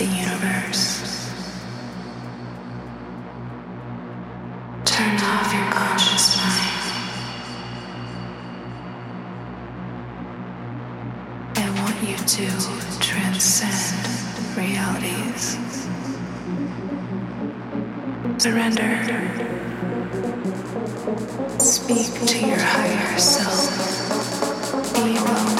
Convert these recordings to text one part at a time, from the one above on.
the universe. Turn off your conscious mind. I want you to transcend realities. Surrender. Speak to your higher self. Be alone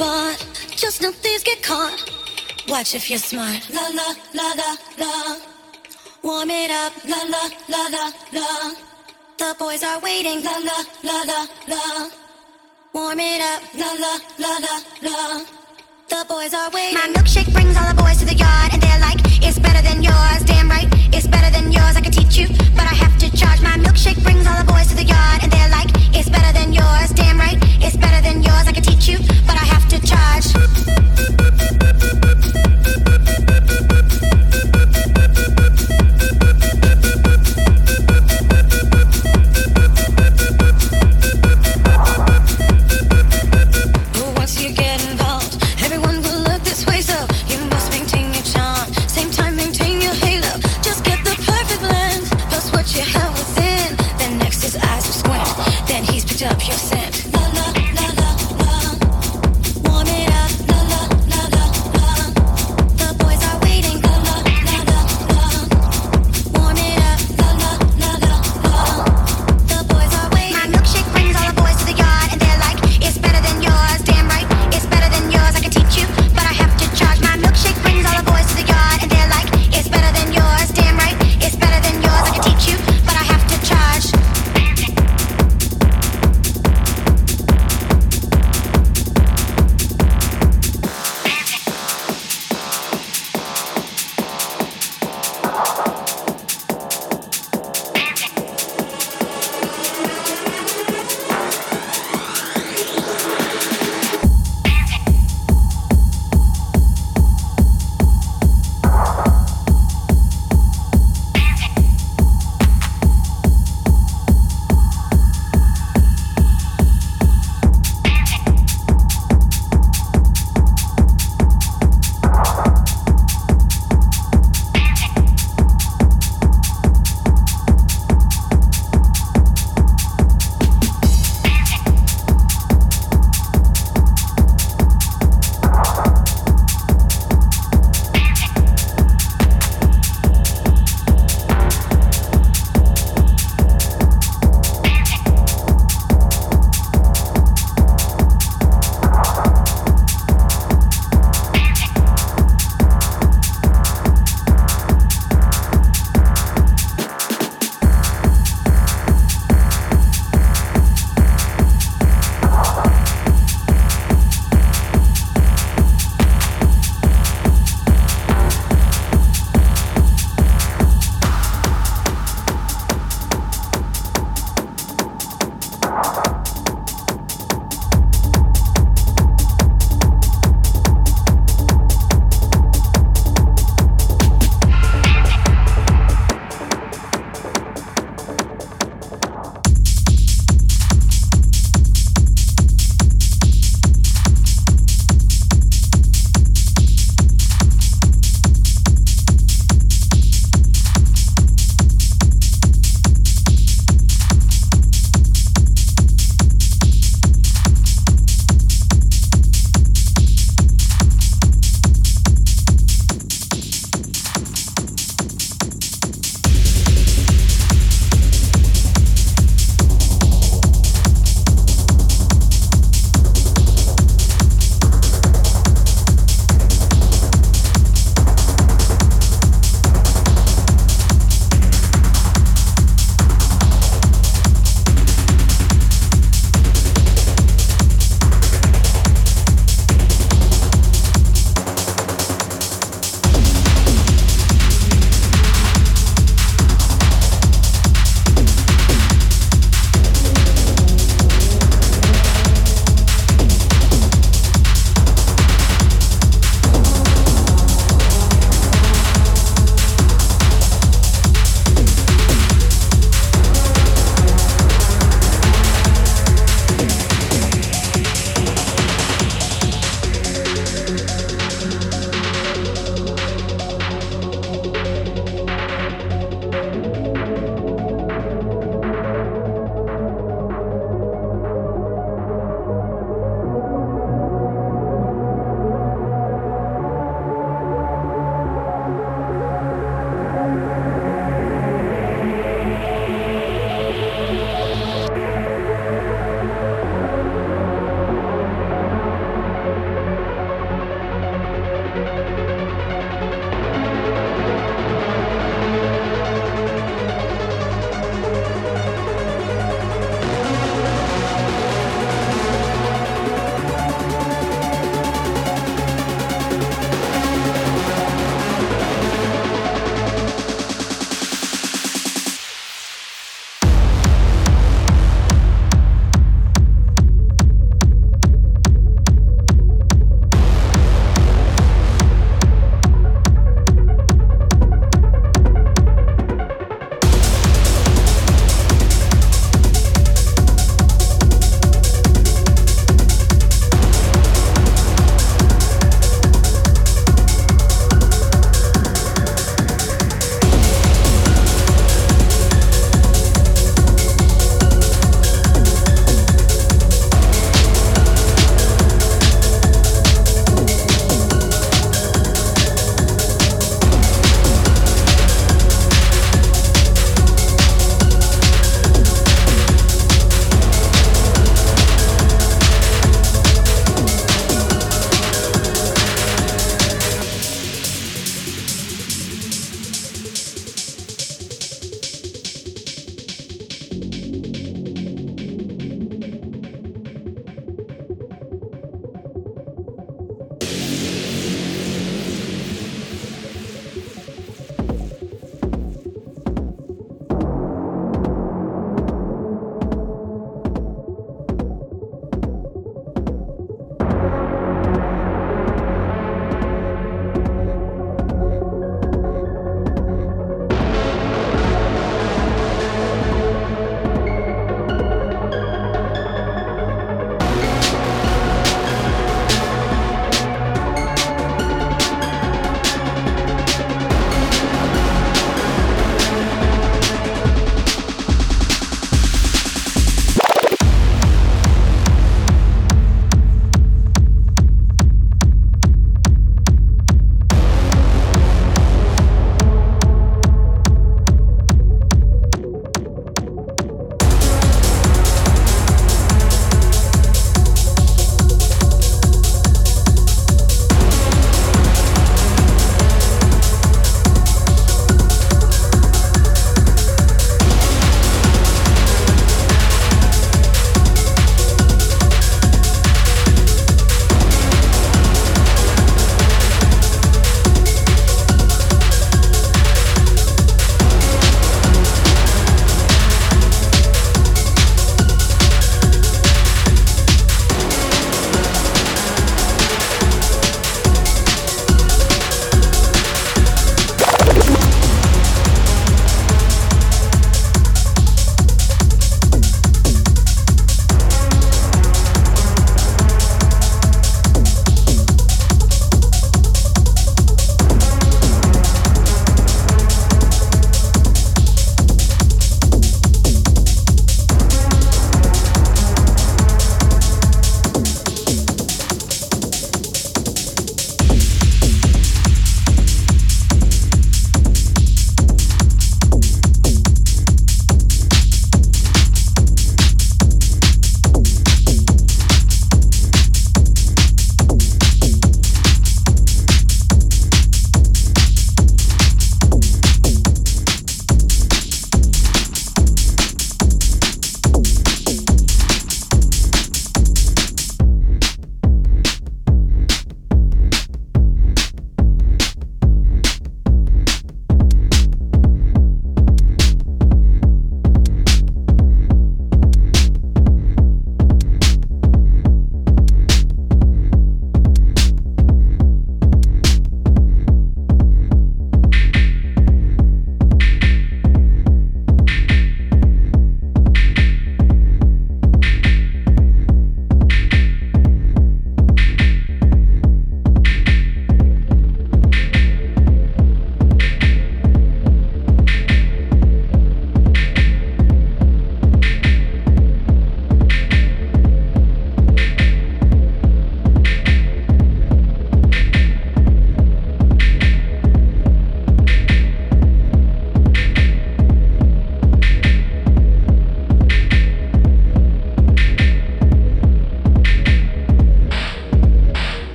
Can't. Just thieves get caught. Watch if you're smart. La la la la la. Warm it up. La la la la la. The boys are waiting. La la la la la. Warm it up. La la la la la. The boys are waiting. My milkshake brings all the boys to the yard, and they're like, it's better than yours. Damn right, it's better than yours. I can teach you, but I have to charge. My milkshake brings all the boys to the yard, and they're like, it's better than yours. Damn right, it's better than yours. I can teach you, but I have to charge.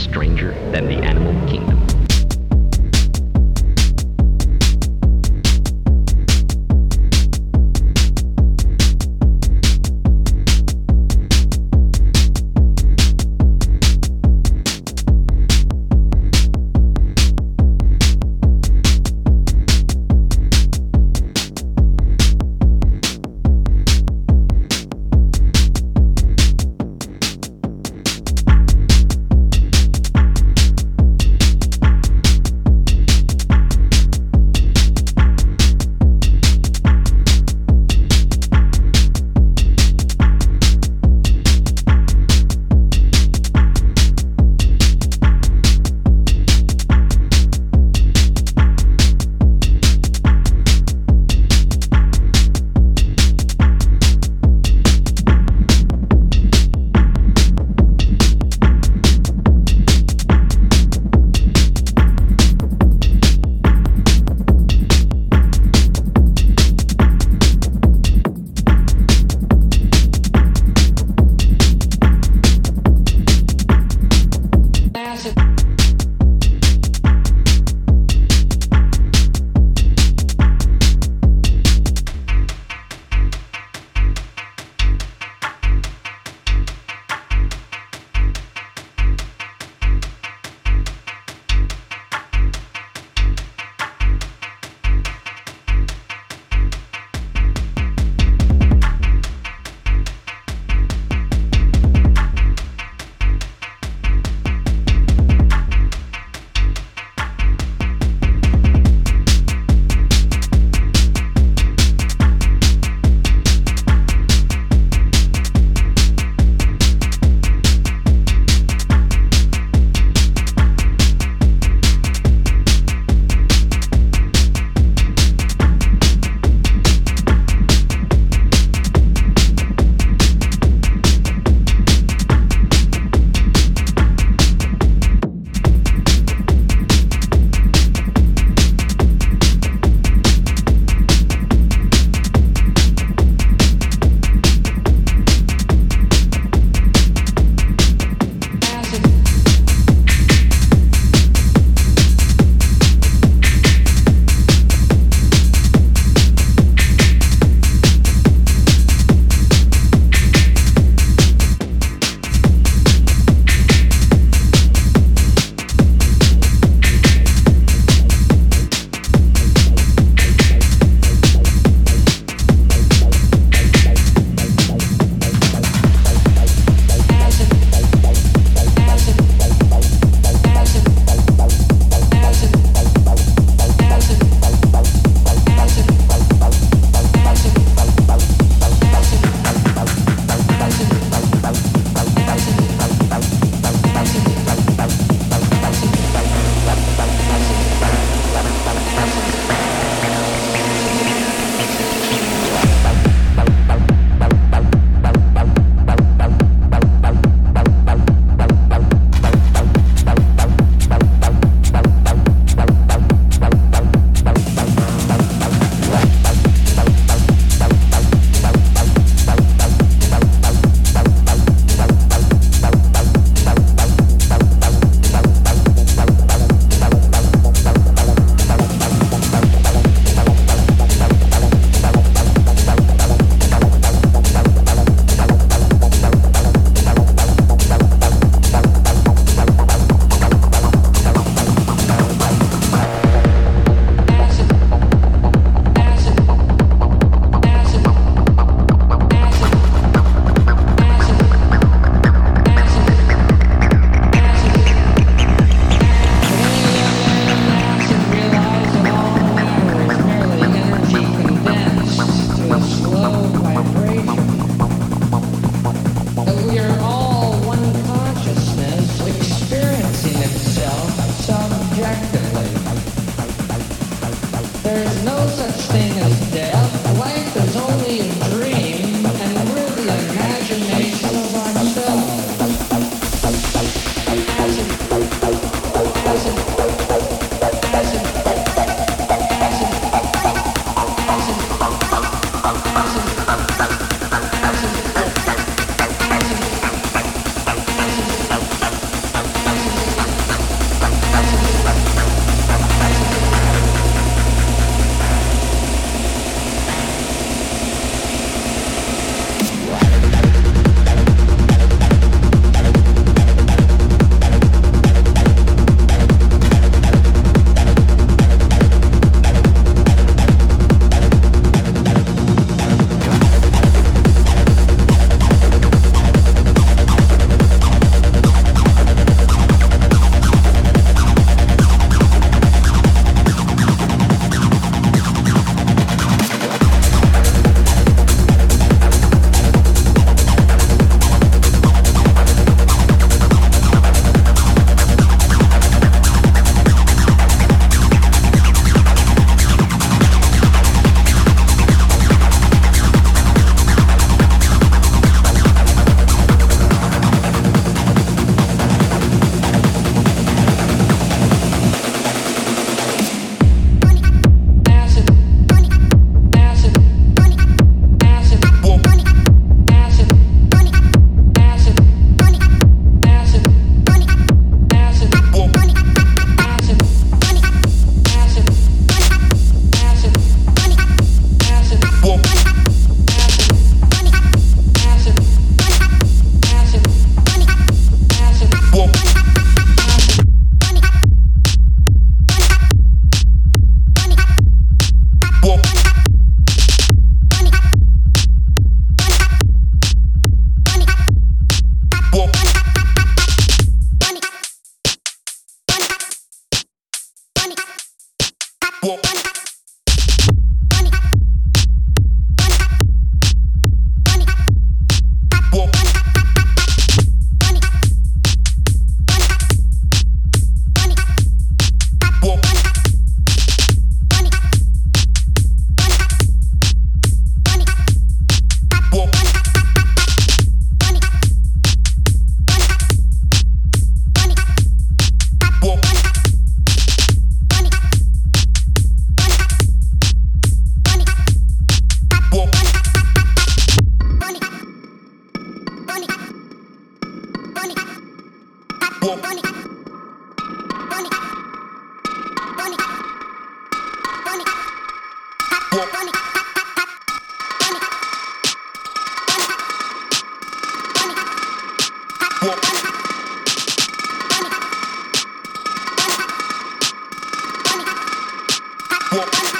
Stranger than the animal kingdom. Bunny.